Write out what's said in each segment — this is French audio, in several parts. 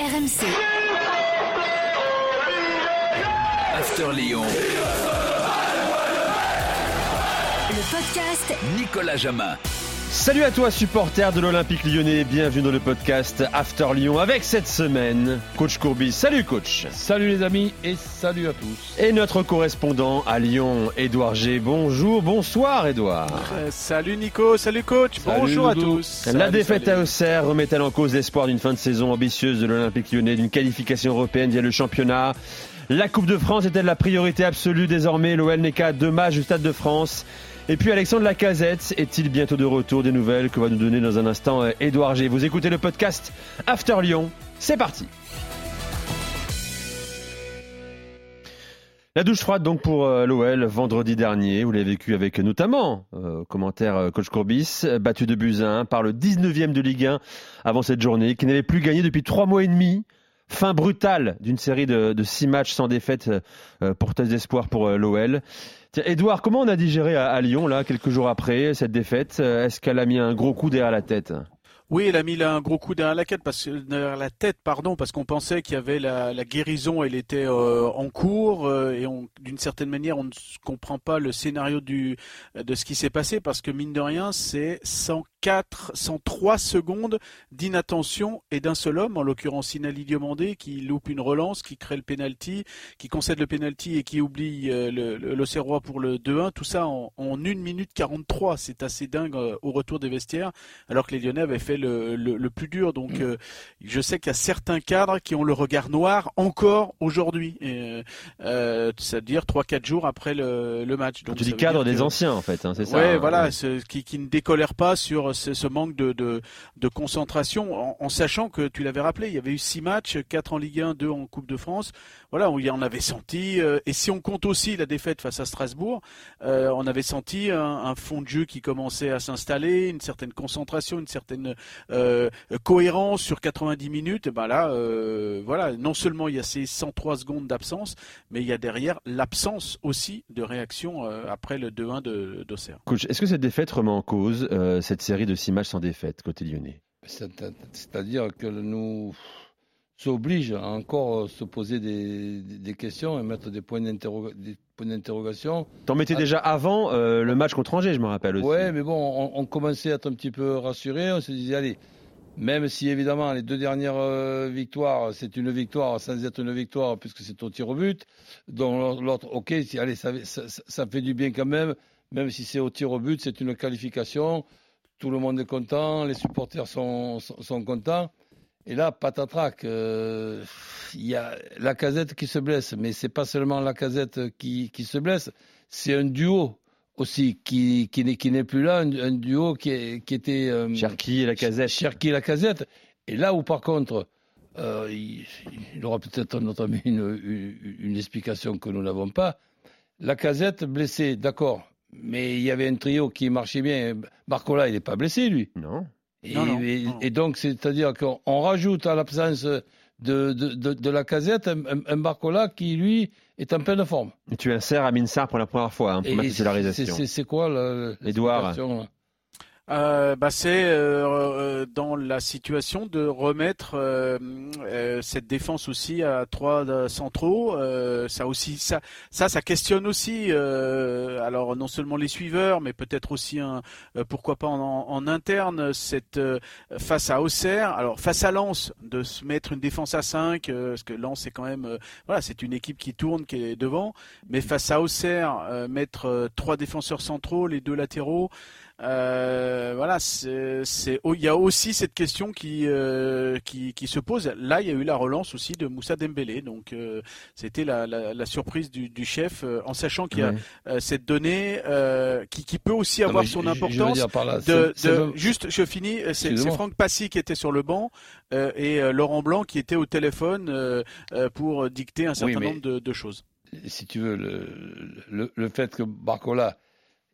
RMC. After Lyon. Le podcast Nicolas Jamin. Salut à toi supporter de l'Olympique lyonnais, bienvenue dans le podcast After Lyon avec cette semaine coach Courbis. Salut coach. Salut les amis et salut à tous. Et notre correspondant à Lyon, Édouard G. Bonjour, bonsoir Édouard. Euh, salut Nico, salut coach, Salut bonjour à tous. La Salut, défaite salut. à Auxerre remet-elle en cause l'espoir d'une fin de saison ambitieuse de l'Olympique lyonnais, d'une qualification européenne via le championnat La Coupe de France est-elle la priorité absolue désormais L'OL n'est qu'à deux matchs du Stade de France. Et puis Alexandre Lacazette est-il bientôt de retour Des nouvelles que va nous donner dans un instant euh, Édouard G. Vous écoutez le podcast After Lyon. C'est parti. La douche froide donc pour euh, l'OL vendredi dernier, vous l'avez vécu avec notamment, euh, commentaire coach Courbis, battu de Buzyn par le 19e de Ligue 1 avant cette journée, qui n'avait plus gagné depuis trois mois et demi. Fin brutale d'une série de, six matchs sans défaite euh, porteuse d'espoir pour l'OL. Tiens, Edouard, comment on a digéré à, à Lyon, là, quelques jours après cette défaite? Euh, Est-ce qu'elle a mis un gros coup derrière la tête? Oui, il a mis là un gros coup derrière la parce derrière la tête, pardon, parce qu'on pensait qu'il y avait la, la guérison, elle était euh, en cours euh, et d'une certaine manière, on ne comprend pas le scénario du de ce qui s'est passé parce que mine de rien, c'est 104, 103 secondes d'inattention et d'un seul homme, en l'occurrence Inali Diomandé, qui loupe une relance, qui crée le penalty, qui concède le penalty et qui oublie euh, l'Auxerrois pour le 2-1. Tout ça en, en 1 minute 43, c'est assez dingue euh, au retour des vestiaires alors que les Lyonnais avaient fait le, le- le plus dur. Donc, euh, je sais qu'il y a certains cadres qui ont le regard noir encore aujourd'hui, Et, euh, c'est-à-dire 3-4 jours après le, le match. Donc, Tu dis veut cadre dire des que- anciens, en fait, hein, c'est ça Ouais, hein, voilà, ouais. ce- qui, qui ne décolère pas sur ce, ce manque de, de, de concentration, en, en sachant que tu l'avais rappelé, il y avait eu six matchs, quatre en Ligue 1, deux en Coupe de France. Voilà, on y en avait senti. euh, et si on compte aussi la défaite face à Strasbourg, euh, on avait senti un, un fond de jeu qui commençait à s'installer, une certaine concentration, une certaine euh, cohérence sur 90 minutes. Et ben là, euh, voilà, non seulement il y a ces 103 secondes d'absence, mais il y a derrière l'absence aussi de réaction euh, après le 2-1 de- d'Auxerre. Coach, est-ce que cette défaite remet en cause euh, cette série de six matchs sans défaite côté lyonnais? C'est- C'est-à-dire que nous s'oblige à encore se poser des, questions et mettre des points d'interrogation. T'en mettais Ah. déjà avant euh, le match contre Angers, je me rappelle aussi. Ouais, mais bon, on, on commençait à être un petit peu rassuré. On se disait, allez, même si évidemment les deux dernières euh, victoires, c'est une victoire sans être une victoire puisque c'est au tir au but. Donc l'autre, ok, allez, ça, ça, ça fait du bien quand même, même si c'est au tir au but, c'est une qualification. Tout le monde est content, les supporters sont, sont, sont contents. Et là, patatrac, euh, il y a la casette qui se blesse, mais c'est pas seulement la casette qui, qui se blesse, c'est un duo aussi qui, qui n'est qui n'est plus là, un, un duo qui, est- qui était euh, Cherki et la casette. Cherki et la casette. Et là où par contre, euh, il, il aura peut-être une, une, une explication que nous n'avons pas. La casette blessée, d'accord, mais il y avait un trio qui marchait bien. Barcola, il n'est pas blessé lui. Non. Et, Non, non, et- non. et donc, c'est-à-dire qu'on on rajoute à l'absence de, de, de, de la casette un, un- un Barcola qui, lui, est en pleine forme. Et tu insères Amin Sarr pour la première fois hein, pour ma titularisation. c'est- quoi la, la Édouard. situation, là? Euh, bah c'est euh, euh, dans la situation de remettre euh, cette défense aussi à trois centraux. Ça aussi, ça, ça, questionne aussi. alors non seulement les suiveurs, mais peut-être aussi un, pourquoi pas en, interne cette face à Auxerre. Alors face à Lens, de se mettre une défense à 5 euh, parce que Lens c'est quand même, voilà, c'est une équipe qui tourne, qui est devant. Mais face à Auxerre, mettre trois défenseurs centraux, les deux latéraux. Euh, voilà, c'est, c'est- oh, il y a aussi cette question qui, euh, qui, qui se pose. Là, il y a eu la relance aussi de Moussa Dembélé, donc euh, c'était la, la, la surprise du, du chef, euh, en sachant qu'il y a Ouais. euh, cette donnée euh, qui, qui peut aussi avoir son importance. là, De, de- juste, je finis. euh, C'est. Franck Passy qui était sur le banc euh, et euh, Laurent Blanc qui était au téléphone euh, euh, pour dicter un certain nombre de, de choses. si tu veux, le, le, le fait que Barcola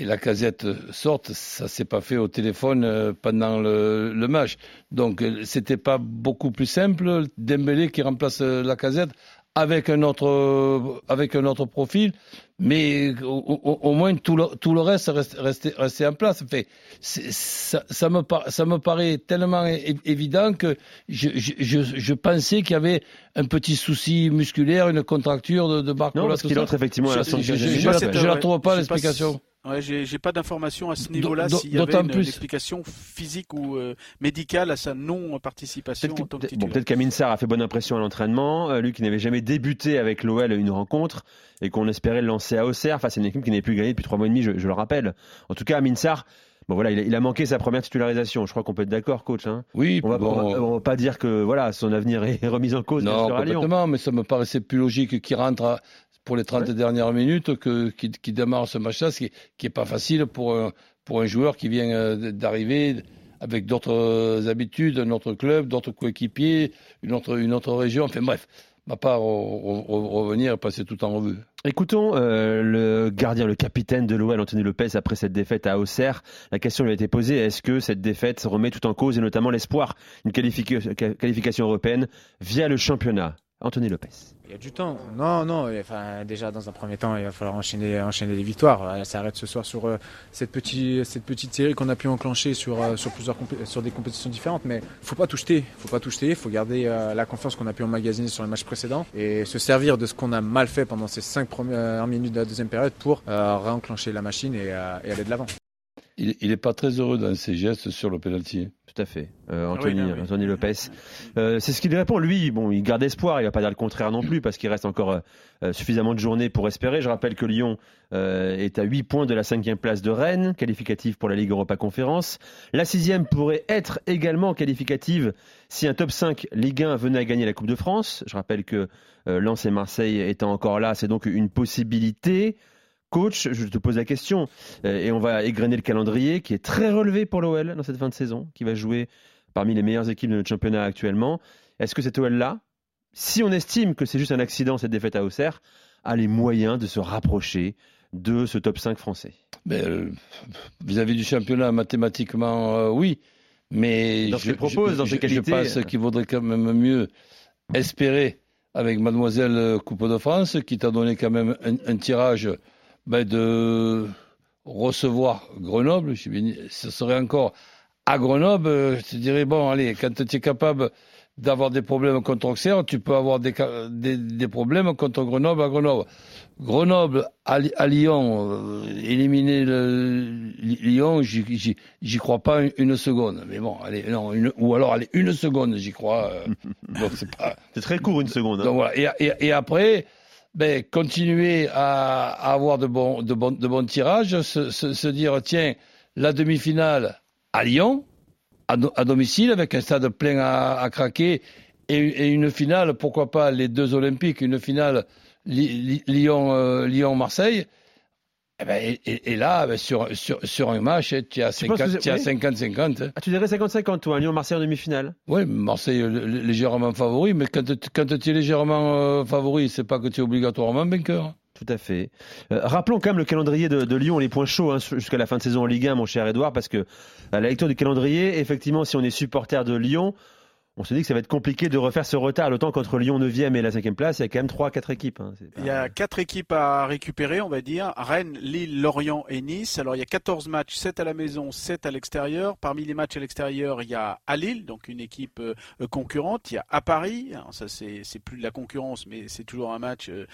et la casette sortent, ça s'est pas fait au téléphone euh, pendant le, le match. Donc, euh, c'était pas beaucoup plus simple. Dembélé qui remplace euh, la casette avec un autre, avec un autre profil, mais au, au- au moins tout le, tout le reste reste, restait, restait en place. Fait, ça, ça, me, par- ça me paraît tellement évident que je, je, je, je pensais qu'il y avait un petit souci musculaire, une contracture de, de Barcola. Non, parce qu'il effectivement à la Je- je- 75e je- minute. je la- trouve pas l'explication. Ouais, j'ai, j'ai pas d'informations à ce niveau-là s'il y avait une, plus- une explication physique ou euh, médicale à sa non-participation Peut-être en tant que que, bon, titulaire. peut-être qu'Amin Sarr a fait bonne impression à l'entraînement, euh, lui qui n'avait jamais débuté avec l'OL une rencontre et qu'on espérait le lancer à Auxerre face à une équipe qui n'avait plus gagné depuis trois mois et demi, je, je le rappelle. En tout cas, Amin Sarr, bon voilà, il a, il a manqué sa première titularisation. Je crois qu'on peut être d'accord, coach. Hein Oui, on, va, bon, on va- on va pas dire que voilà, son avenir est remis en cause Non, sûr, à Lyon. complètement, mais ça me paraissait plus logique qu'il rentre à- pour les 30 Ouais. dernières minutes que qu'il qu'il démarre ce match-là, ce qui, qui est pas facile pour un, pour un joueur qui vient euh, d'arriver avec d'autres euh, habitudes, un autre club, d'autres coéquipiers, une autre, une autre région. Enfin bref, ma part re- re- revenir et passer tout en revue. Écoutons euh, le gardien, le capitaine de l'OL, Anthony Lopez, après cette défaite à Auxerre. La question lui a été posée est-ce que cette défaite remet tout en cause et notamment l'espoir d'une qualifica- qualification européenne via le championnat? Anthony Lopez. Il y a du temps. Non, non. Enfin, déjà, dans un premier temps, il va falloir enchaîner, enchaîner les victoires. Elle s'arrête ce soir sur euh, cette, petite, cette petite série qu'on a pu enclencher sur, euh, sur, plusieurs sur des compétitions différentes. Mais faut pas tout jeter. faut pas tout jeter. faut garder euh, la confiance qu'on a pu emmagasiner sur les matchs précédents et se servir de ce qu'on a mal fait pendant ces cinq premières minutes de la deuxième période pour euh, réenclencher la machine euh, et aller de l'avant. Il, il est pas très heureux dans ses gestes sur le penalty. Tout à fait, euh, Anthony, Ah oui, non, oui. Anthony Lopez. Euh, c'est ce qu'il répond. Lui, bon, il garde espoir. Il va pas dire le contraire non plus parce qu'il reste encore euh, suffisamment de journées pour espérer. Je rappelle que Lyon euh, est à 8 points de la cinquième place de Rennes, qualificative pour la Ligue Europa Conférence. La sixième pourrait être également qualificative si un top 5 Ligue 1 venait à gagner la Coupe de France. Je rappelle que euh, Lens et Marseille étant encore là, c'est donc une possibilité. Coach, je te pose la question, euh, et on va égrener le calendrier qui est très relevé pour l'OL dans cette fin de saison, qui va jouer parmi les meilleures équipes de notre championnat actuellement. Est-ce que cet OL-là, si on estime que c'est juste un accident cette défaite à Auxerre, a les moyens de se rapprocher de ce top 5 français? Ben, euh, vis-à-vis du championnat, mathématiquement, euh, oui. Mais Dans je, propose, je- dans ses je- qualités. je pense qu'il vaudrait quand même mieux espérer avec Mademoiselle Coupe de France, qui t'a donné quand même un, un tirage ben, de recevoir Grenoble. Je Ce serait encore à Grenoble. euh, Je te dirais, bon, allez, quand tu es capable d'avoir des problèmes contre Auxerre, tu peux avoir des, des, des problèmes contre Grenoble à Grenoble. Grenoble à, Lyon, euh, éliminer le, Lyon, j'y- crois pas une, une seconde. Mais bon, allez, non, une, ou alors allez, une seconde, j'y crois. euh, c'est pas. Très court une seconde. hein. Donc voilà. Et, et, et après, ben, continuer à, avoir de bons, de de bons tirages, se, se, dire tiens, la demi-finale à Lyon, à, do- à domicile, avec un stade plein à, craquer, et, une finale, pourquoi pas les deux Olympiques, une finale Li- Li- Lyon, euh, Lyon-Marseille. Eh ben, et, et- et là, ben, sur, sur, sur un match, eh, tu as Tu penses que 50 c'est- tu as oui. 50-50. hein. Ah, tu dirais 50-50 toi, Lyon-Marseille en demi-finale Oui, Marseille euh, légèrement favori, mais quand, tu es légèrement euh, favori, c'est pas que tu es obligatoirement vainqueur. Tout à fait. Euh, rappelons quand même le calendrier de, de Lyon, les points chauds hein, jusqu'à la fin de saison en Ligue 1, mon cher Edouard, parce que à la lecture du calendrier, effectivement, si on est supporter de Lyon, on se dit que ça va être compliqué de refaire ce retard. D'autant qu'entre Lyon 9e et la 5e place, il y a quand même 3-4 équipes. hein. Pas- Il y a quatre équipes à récupérer, on va dire. Rennes, Lille, Lorient et Nice. Alors il y a 14 matchs, 7 à la maison, 7 à l'extérieur. Parmi les matchs à l'extérieur, il y a à Lille, donc une équipe euh, concurrente. Il y a à Paris. Alors ça c'est plus de la concurrence, mais c'est toujours un match euh,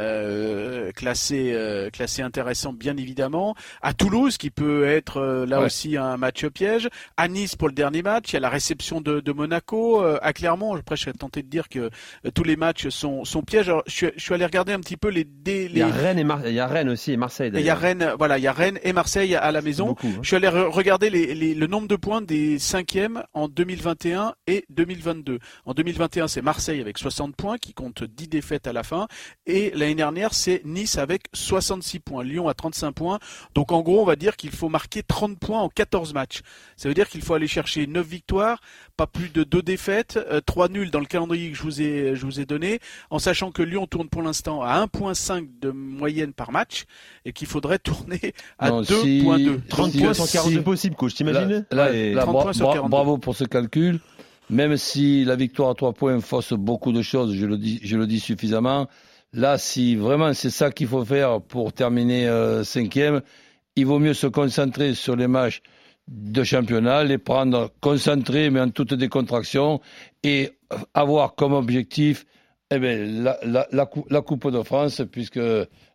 euh, classé euh, classé intéressant, bien évidemment. À Toulouse, qui peut être euh, là Ouais. aussi un match piège. À Nice pour le dernier match. Il y a la réception de, de Monaco. Euh, à Clermont, après je serais tenté de dire que euh, tous les matchs sont, sont pièges. Alors, je, suis, je suis allé regarder un petit peu les, Il y a Rennes, et Mar- il y a Rennes aussi et Marseille. il y a d'ailleurs. Rennes, voilà, il y a Rennes et Marseille à la maison. Beaucoup, hein. Je suis allé re- regarder les, les- le nombre de points des cinquièmes en 2021 et 2022. En 2021, c'est Marseille avec 60 points qui compte 10 défaites à la fin. Et l'année dernière, c'est Nice avec 66 points. Lyon à 35 points. Donc en gros, on va dire qu'il faut marquer 30 points en 14 matchs. Ça veut dire qu'il faut aller chercher 9 victoires, pas plus de 2 défaites, 3 nuls dans le calendrier que je vous ai, je vous ai donné, en sachant que Lyon tourne pour l'instant à 1.5 de moyenne par match et qu'il faudrait tourner à Non, si- 2.2. 30 Si- points sur si- 42 possibles, coach, t'imagines Là, là, Ouais. là, 30 bra- points sur bra- 42. bravo pour ce calcul. même si la victoire à trois points fausse beaucoup de choses, je le dis, je le dis suffisamment. Là, si vraiment c'est ça qu'il faut faire pour terminer euh, cinquième, il vaut mieux se concentrer sur les matchs de championnat, les prendre concentrés mais en toute décontraction et avoir comme objectif eh ben, la, Coupe de France, puisque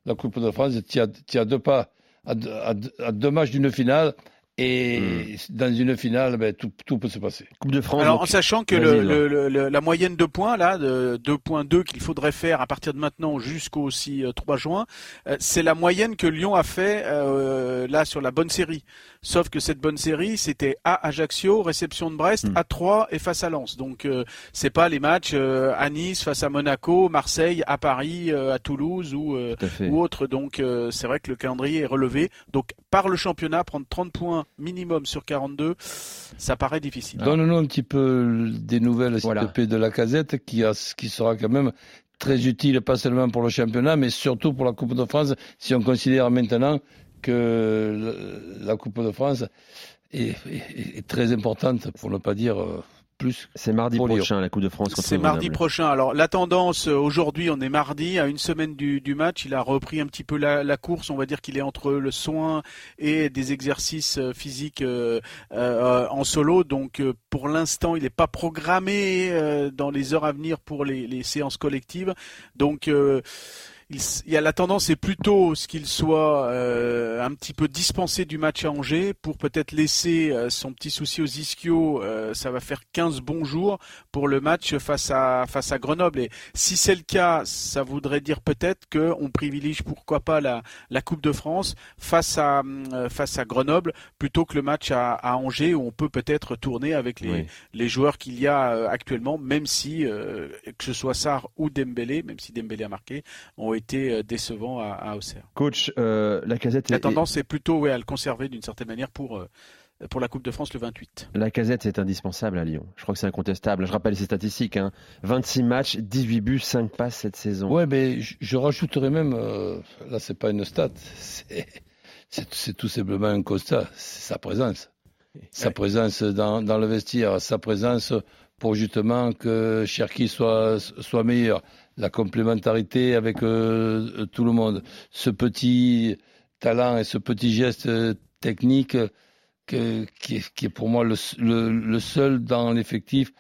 la Coupe de France, tu as, deux pas, à, à, à deux matchs d'une finale. Et hmm. dans une finale, ben, tout, tout, peut se passer. Coupe de France. Alors, en sachant que le, le, le, la moyenne de points là, de 2.2 qu'il faudrait faire à partir de maintenant jusqu'au aussi 3 juin, euh, c'est la moyenne que Lyon a fait euh, là sur la bonne série. Sauf que cette bonne série, c'était à Ajaccio, réception de Brest, hmm. à 3 et face à Lens. Donc euh, c'est pas les matchs euh, à Nice, face à Monaco, Marseille, à Paris, euh, à Toulouse ou, ou autre. Donc c'est vrai que le calendrier est relevé. Donc par le championnat, prendre 30 points minimum sur 42, ça paraît difficile. Donne-nous un petit peu des nouvelles voilà. de la casette qui, a, qui sera quand même très utile, pas seulement pour le championnat, mais surtout pour la Coupe de France, si on considère maintenant que la Coupe de France est, est, très importante, pour ne pas dire euh, plus. C'est mardi prochain, la Coupe de France. C'est mardi prochain. Alors la tendance, euh, aujourd'hui, on est mardi, à une semaine du, du, match, il a repris un petit peu la, la course. On va dire qu'il est entre le soin et des exercices euh, physiques euh, euh, en solo. Donc pour l'instant, il n'est pas programmé euh, dans les heures à venir pour les, les séances collectives. Donc il, y a la tendance est plutôt ce qu'il soit euh, un petit peu dispensé du match à Angers pour peut-être laisser euh, son petit souci aux ischios. Euh, ça va faire 15 bons jours pour le match face à face à Grenoble. Et si c'est le cas, ça voudrait dire peut-être qu'on privilégie pourquoi pas la, la Coupe de France face à face à Grenoble plutôt que le match à, à Angers où on peut peut-être tourner avec les, les joueurs qu'il y a actuellement, même si que ce soit Sarr ou Dembélé, même si Dembélé a marqué, ont été euh, décevants à, à Auxerre. Coach, euh, la casette. La tendance est plutôt ouais, à le conserver d'une certaine manière pour. Euh, pour la Coupe de France le 28. La casette, c'est indispensable à Lyon. Je crois que c'est incontestable. Je rappelle ces statistiques. Hein. 26 matchs, 18 buts, 5 passes cette saison. Ouais, mais je, je rajouterais même, euh, là, c'est pas une stat, c'est tout simplement un constat. C'est sa présence. Sa ouais. présence dans, dans, le vestiaire, sa présence pour justement que Cherki soit, soit meilleur la complémentarité avec euh, tout le monde. Ce petit talent et ce petit geste technique que, qui, est, pour moi le, seul dans l'effectif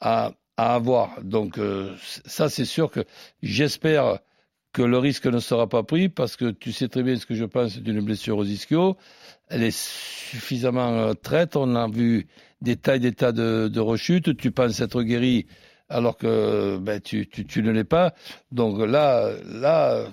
à, avoir. Donc euh, ça, c'est sûr que j'espère que le risque ne sera pas pris parce que tu sais très bien ce que je pense d'une blessure aux ischios. Elle est suffisamment euh, traite. On a vu des tas et des tas de, de rechutes. Tu penses être guéri alors que ben, tu, ne l'es pas. Donc là, là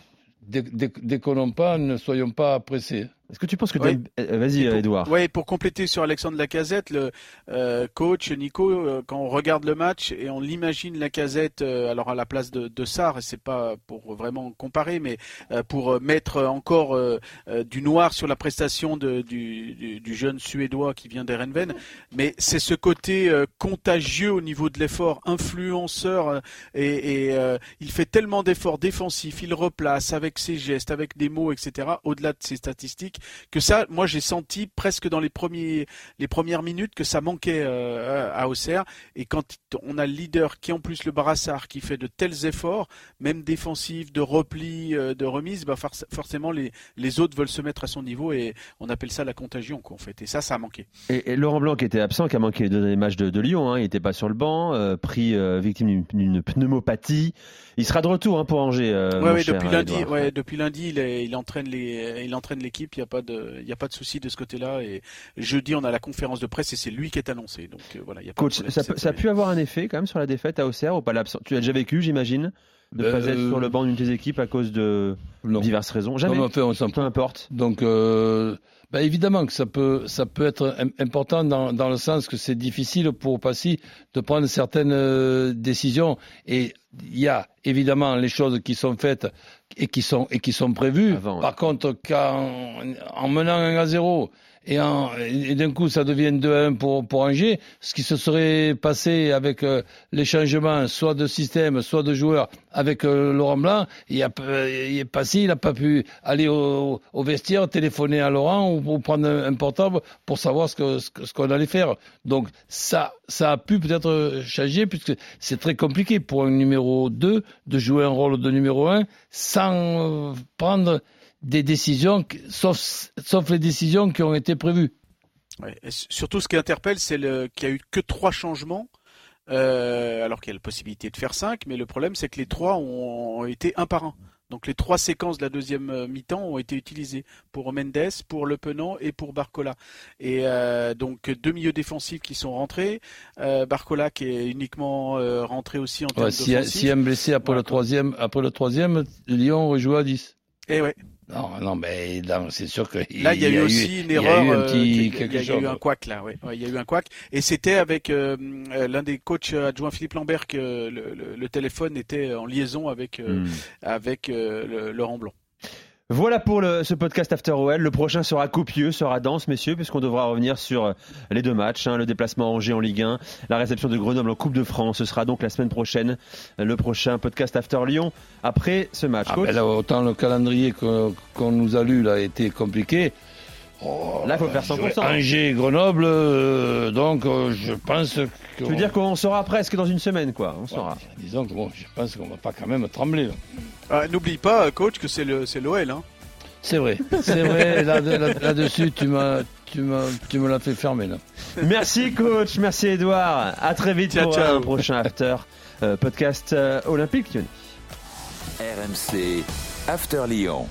déconnons pas, ne soyons pas pressés. Est-ce que tu penses que. Euh, vas-y Edouard. Oui, pour compléter sur Alexandre Lacazette, le euh, coach Nico, euh, quand on regarde le match et on l'imagine Lacazette, euh, alors à la place de, de Sarr, et c'est pas pour vraiment comparer, mais euh, pour mettre encore euh, du noir sur la prestation de, du, du, du, jeune suédois qui vient d'Erenven, mais c'est ce côté contagieux au niveau de l'effort, influenceur, et, et il fait tellement d'efforts défensifs, il replace avec ses gestes, avec des mots, etc. Au-delà de ses statistiques que ça, moi j'ai senti presque dans les premiers, les premières minutes que ça manquait euh, à Auxerre. Et quand on a le leader qui en plus le brassard qui fait de tels efforts, même défensifs, de repli, euh, de remise, bah forcément les, les autres veulent se mettre à son niveau et on appelle ça la contagion quoi, en fait. Et ça, ça a manqué. Et, Laurent Blanc qui était absent, qui a manqué les deux matchs de, de Lyon, hein, il n'était pas sur le banc, euh, pris victime d'une pneumopathie. Il sera de retour hein, pour Angers. Euh, ouais, ouais, depuis lundi, ouais, depuis lundi, il, est, il entraîne les, il entraîne l'équipe. Il n'y a pas de, il y a pas de souci de ce côté-là. Et jeudi, on a la conférence de presse et c'est lui qui est annoncé. Donc euh, voilà, y a pas Coach, ça, ça a pu avoir un effet quand même sur la défaite à Auxerre ou pas Tu as déjà vécu, j'imagine, de ne euh, pas être sur le banc d'une de tes équipes à cause de non. diverses raisons? Jamais. Non, enfin, on peu importe. Donc. Euh... Ben évidemment que ça peut, ça peut être important dans, dans le sens que c'est difficile pour Passy de prendre certaines euh, décisions. Et il y a évidemment les choses qui sont faites et qui sont, et qui sont prévues. Avant, ouais. Par contre, quand, en menant un à 0 et, et d'un coup ça devient 2-1 pour, pour Angers, ce qui se serait passé avec euh, les changements soit de système, soit de joueurs avec euh, Laurent Blanc, il a, il est passé, il n'a pas pu aller au, au, vestiaire, téléphoner à Laurent ou ou prendre un, un portable pour savoir ce que- ce qu'on allait faire. Donc ça ça a pu peut-être changer puisque c'est très compliqué pour un numéro 2 de jouer un rôle de numéro 1 sans euh, prendre des décisions, sauf, les décisions qui ont été prévues. Surtout, ce qui interpelle, c'est qu'il y a eu que trois changements, euh, alors qu'il y a la possibilité de faire cinq, mais le problème, c'est que les trois ont été un par un. Donc les trois séquences de la deuxième euh, mi-temps ont été utilisées pour Mendes, pour Le Penant et pour Barcola. Et euh, donc deux milieux défensifs qui sont rentrés, euh, Barcola qui est uniquement euh, rentré aussi en termes Ouais, y a un blessé après le troisième, après le troisième, Lyon rejoue à 10. Et ouais. Non, non, mais c'est sûr que Là, il y a, eu aussi une il y a erreur. eu un euh, petit qu'il- il y a, quelque il y a eu chose. un couac là. Ouais, il y a eu un couac. Et c'était avec euh, euh, l'un des coachs adjoints Philippe Lambert que le, le- le téléphone était en liaison avec euh, Hmm. avec euh, le- Laurent Blanc. Voilà pour le- ce podcast After OL. Le prochain sera copieux, sera dense, messieurs, puisqu'on devra revenir sur euh, les deux matchs, hein, le déplacement à Angers en Ligue 1, la réception de Grenoble en Coupe de France. Ce sera donc la semaine prochaine, euh, le prochain podcast After Lyon, après ce match. Ah, autant le calendrier qu'on nous a lu là a été compliqué. Oh, Là, il faut faire 100%. Angers, Grenoble, euh, donc euh, je pense que. Tu veux dire qu'on saura presque dans une semaine, quoi. On saura. Disons que bon, je pense qu'on va pas quand même trembler. Ah, N'oublie pas, coach, que c'est le c'est l'OL. Hein. C'est vrai, c'est vrai. Là- là- Là-dessus, tu m'as, tu m'as, tu me l'as fait fermer là. Merci, coach. Merci, Edouard. À très vite Ciao, pour ciao. un prochain After euh, podcast euh, olympique. RMC After Lyon.